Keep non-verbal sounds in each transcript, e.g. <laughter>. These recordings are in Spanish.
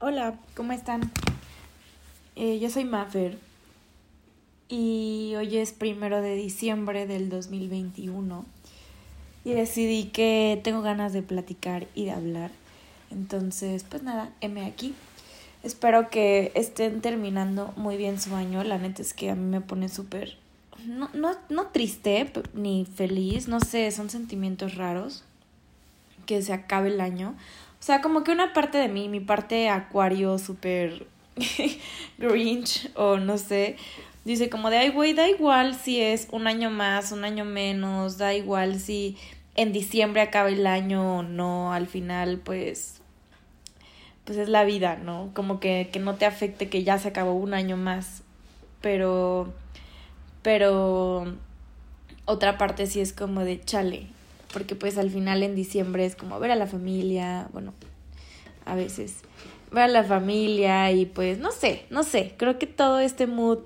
Hola, ¿cómo están? Eh, yo soy Maffer y hoy es primero de diciembre del 2021 y decidí que tengo ganas de platicar y de hablar. Entonces, pues nada, M aquí. Espero que estén terminando muy bien su año. La neta es que a mí me pone súper... No, no, no triste ni feliz, no sé, son sentimientos raros que se acabe el año. O sea, como que una parte de mí, mi parte acuario súper <laughs> grinch o no sé, dice como de, ay, güey, da igual si es un año más, un año menos, da igual si en diciembre acaba el año o no, al final pues, pues es la vida, ¿no? Como que, que no te afecte que ya se acabó un año más, pero, pero otra parte sí es como de, chale, porque pues al final en diciembre es como ver a la familia, bueno, a veces ver a la familia y pues no sé, no sé, creo que todo este mood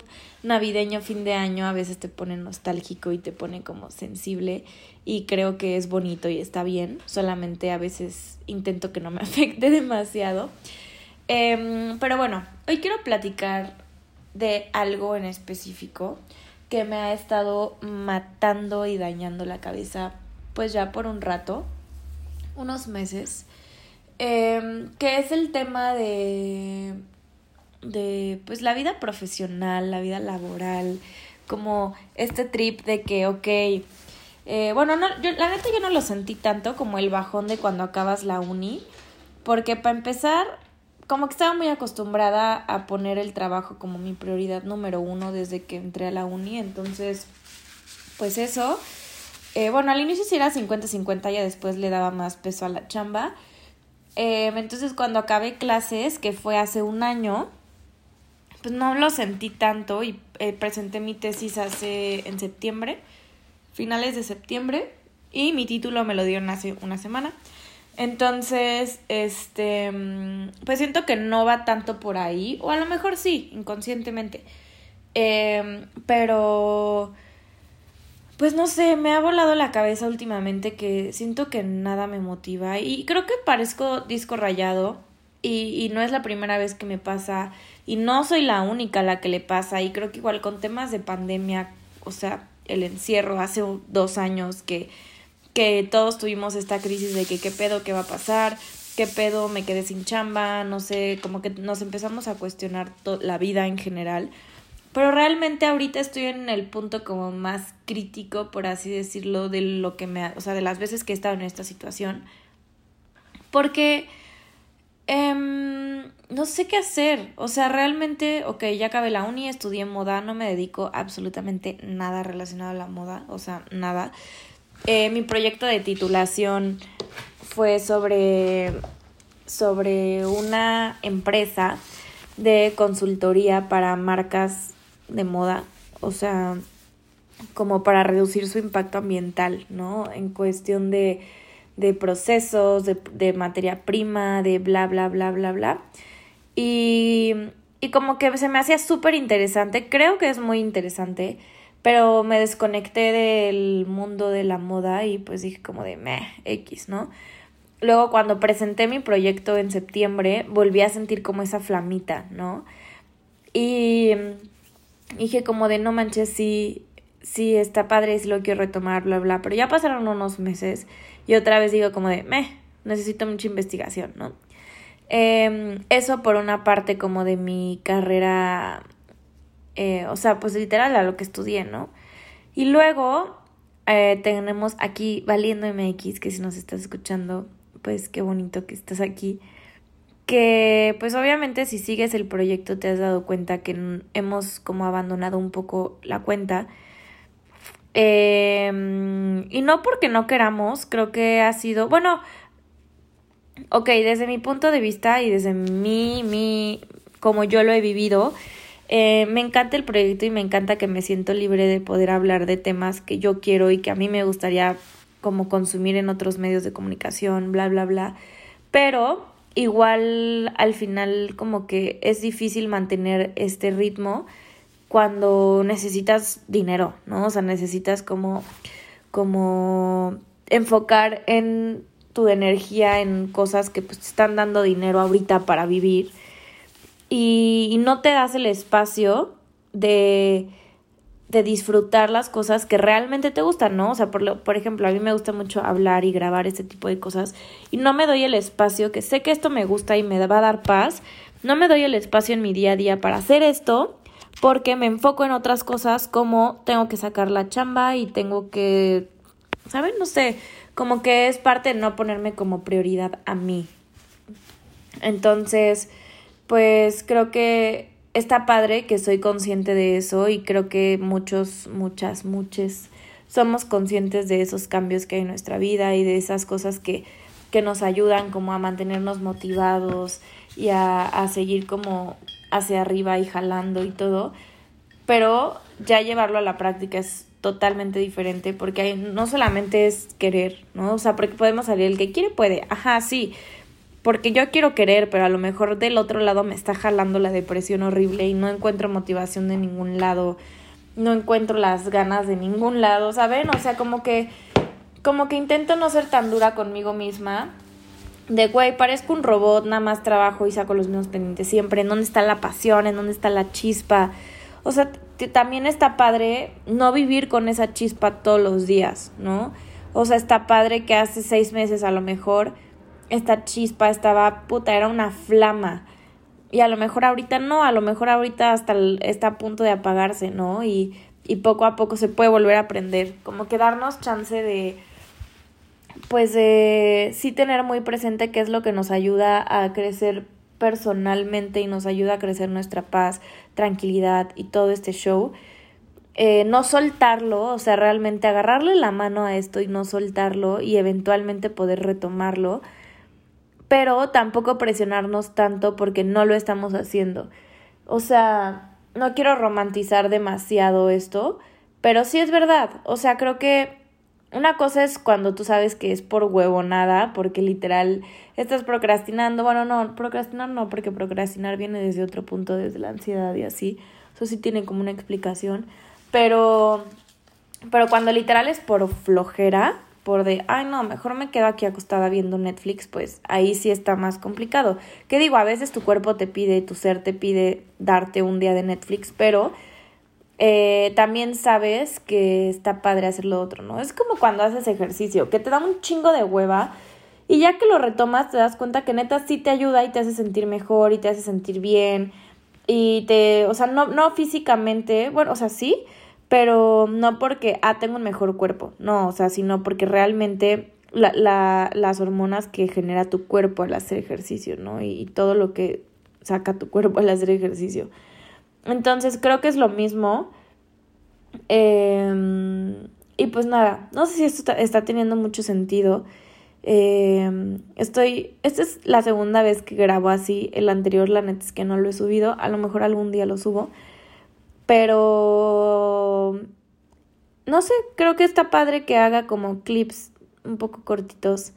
navideño, fin de año, a veces te pone nostálgico y te pone como sensible y creo que es bonito y está bien, solamente a veces intento que no me <laughs> afecte demasiado. Em, pero bueno, hoy quiero platicar de algo en específico que me ha estado matando y dañando la cabeza pues ya por un rato, unos meses, eh, que es el tema de, de, pues la vida profesional, la vida laboral, como este trip de que, ok, eh, bueno, no, yo, la neta yo no lo sentí tanto como el bajón de cuando acabas la uni, porque para empezar, como que estaba muy acostumbrada a poner el trabajo como mi prioridad número uno desde que entré a la uni, entonces, pues eso, eh, bueno, al inicio sí era 50-50, ya después le daba más peso a la chamba. Eh, entonces cuando acabé clases, que fue hace un año, pues no lo sentí tanto y eh, presenté mi tesis hace en septiembre, finales de septiembre, y mi título me lo dieron hace una semana. Entonces, este, mm, pues siento que no va tanto por ahí, o a lo mejor sí, inconscientemente. pero pues no sé, me ha volado la cabeza últimamente que siento que nada me motiva y creo que parezco disco rayado y, y no es la primera vez que me pasa y no soy la única la que le pasa y creo que igual con temas de pandemia, o sea, el encierro hace dos años que, que todos tuvimos esta crisis de que qué pedo, qué va a pasar, qué pedo, me quedé sin chamba, no sé, como que nos empezamos a cuestionar la vida en general. Pero realmente ahorita estoy en el punto como más crítico, por así decirlo, de lo que me... O sea, de las veces que he estado en esta situación. Porque... Em, no sé qué hacer. O sea, realmente, ok, ya acabé la uni, estudié moda, no me dedico absolutamente nada relacionado a la moda, o sea, nada. Eh, mi proyecto de titulación fue sobre, sobre una empresa de consultoría para marcas de moda, o sea, como para reducir su impacto ambiental, ¿no? En cuestión de, de procesos, de, de, materia prima, de bla, bla, bla, bla, bla. Y, y como que se me hacía súper interesante, creo que es muy interesante, pero me desconecté del mundo de la moda y pues dije como de meh, X, ¿no? Luego cuando presenté mi proyecto en septiembre, volví a sentir como esa flamita, ¿no? Y dije como de no manches, sí, sí está padre, sí lo quiero retomar, bla, bla, pero ya pasaron unos meses y otra vez digo como de, meh, necesito mucha investigación, ¿no? Eh, eso por una parte como de mi carrera, eh, o sea, pues literal a lo que estudié, ¿no? Y luego eh, tenemos aquí Valiendo MX, que si nos estás escuchando, pues qué bonito que estás aquí que pues obviamente si sigues el proyecto te has dado cuenta que hemos como abandonado un poco la cuenta. Em, y no porque no queramos, creo que ha sido, bueno, ok, desde mi punto de vista y desde mi, mi, como yo lo he vivido, eh, me encanta el proyecto y me encanta que me siento libre de poder hablar de temas que yo quiero y que a mí me gustaría como consumir en otros medios de comunicación, bla, bla, bla. Pero igual al final como que es difícil mantener este ritmo cuando necesitas dinero, ¿no? O sea, necesitas como, como enfocar en tu energía en cosas que pues te están dando dinero ahorita para vivir y, no te das el espacio de, de disfrutar las cosas que realmente te gustan, ¿no? O sea, por, por ejemplo, a mí me gusta mucho hablar y grabar este tipo de cosas y no me doy el espacio, que sé que esto me gusta y me va a dar paz, no me doy el espacio en mi día a día para hacer esto porque me enfoco en otras cosas como tengo que sacar la chamba y tengo que, ¿saben? No sé, como que es parte de no ponerme como prioridad a mí. Entonces, pues creo que está padre que soy consciente de eso y creo que muchos, muchas, muchos somos conscientes de esos cambios que hay en nuestra vida y de esas cosas que, que nos ayudan como a mantenernos motivados y a, a seguir como hacia arriba y jalando y todo. Pero ya llevarlo a la práctica es totalmente diferente porque no solamente es querer, ¿no? O sea, porque podemos salir el que quiere puede, ajá, sí, porque yo quiero querer, pero a lo mejor del otro lado me está jalando la depresión horrible y no encuentro motivación de ningún lado, no encuentro las ganas de ningún lado, ¿saben? O sea, como que como que intento no ser tan dura conmigo misma. De güey, parezco un robot, nada más trabajo y saco los mismos pendientes siempre. ¿En dónde está la pasión? ¿En dónde está la chispa? O sea, también está padre no vivir con esa chispa todos los días, ¿no? O sea, está padre que hace seis meses a lo mejor esta chispa estaba, puta, era una flama. Y a lo mejor ahorita no, a lo mejor ahorita hasta está a punto de apagarse, ¿no? Y, y poco a poco se puede volver a aprender. Como que darnos chance de, pues de sí tener muy presente qué es lo que nos ayuda a crecer personalmente y nos ayuda a crecer nuestra paz, tranquilidad y todo este show. Eh, no soltarlo, o sea, realmente agarrarle la mano a esto y no soltarlo y eventualmente poder retomarlo pero tampoco presionarnos tanto porque no lo estamos haciendo. O sea, no quiero romantizar demasiado esto, pero sí es verdad. O sea, creo que una cosa es cuando tú sabes que es por huevo nada, porque literal estás procrastinando. Bueno, no, procrastinar no, porque procrastinar viene desde otro punto, desde la ansiedad y así. Eso sí tiene como una explicación. Pero, pero cuando literal es por flojera, por de, ay no, mejor me quedo aquí acostada viendo Netflix, pues ahí sí está más complicado. Que digo, a veces tu cuerpo te pide, tu ser te pide darte un día de Netflix, pero eh, también sabes que está padre hacer lo otro, ¿no? Es como cuando haces ejercicio, que te da un chingo de hueva y ya que lo retomas te das cuenta que neta sí te ayuda y te hace sentir mejor y te hace sentir bien y te, o sea, no, no físicamente, bueno, o sea, sí, pero no porque, ah, tengo un mejor cuerpo, no, o sea, sino porque realmente la, la, las hormonas que genera tu cuerpo al hacer ejercicio, ¿no? Y, todo lo que saca tu cuerpo al hacer ejercicio. Entonces creo que es lo mismo. Em, y pues nada, no sé si esto está, teniendo mucho sentido. Em, estoy, esta es la segunda vez que grabo así, el anterior la neta es que no lo he subido, a lo mejor algún día lo subo. Pero no sé, creo que está padre que haga como clips un poco cortitos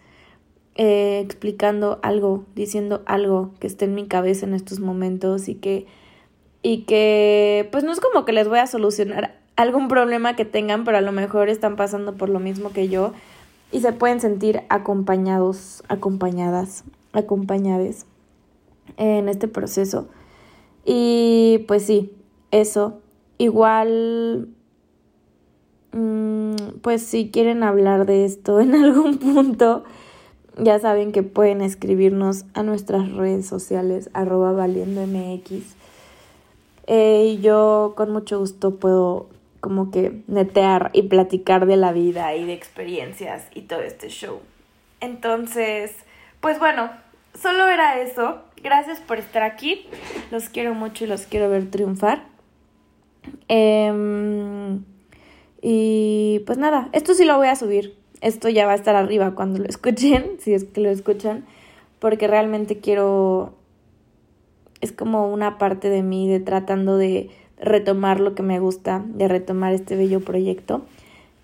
eh, explicando algo, diciendo algo que esté en mi cabeza en estos momentos y que y que pues no es como que les voy a solucionar <laughs> algún problema que tengan, pero a lo mejor están pasando por lo mismo que yo y se pueden sentir acompañados, acompañadas, acompañades en este proceso. Y pues sí, eso. Igual, mm, pues si quieren hablar de esto en <laughs> algún punto, ya saben que pueden escribirnos a nuestras redes sociales, arroba valiendomx. Eh, yo con mucho gusto puedo como que netear y platicar de la vida y de experiencias y todo este show. Entonces, pues bueno, solo era eso. Gracias por estar aquí. Los quiero mucho y los quiero ver triunfar. Em, y pues nada, esto sí lo voy a subir. Esto ya va a estar arriba cuando lo <laughs> escuchen, si es que lo escuchan, porque realmente quiero... Es como una parte de mí de tratando de retomar lo que me gusta, de retomar este bello proyecto.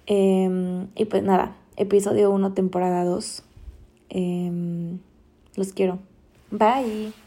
Em, y pues nada, episodio 1, temporada 2. Em, los quiero. Bye.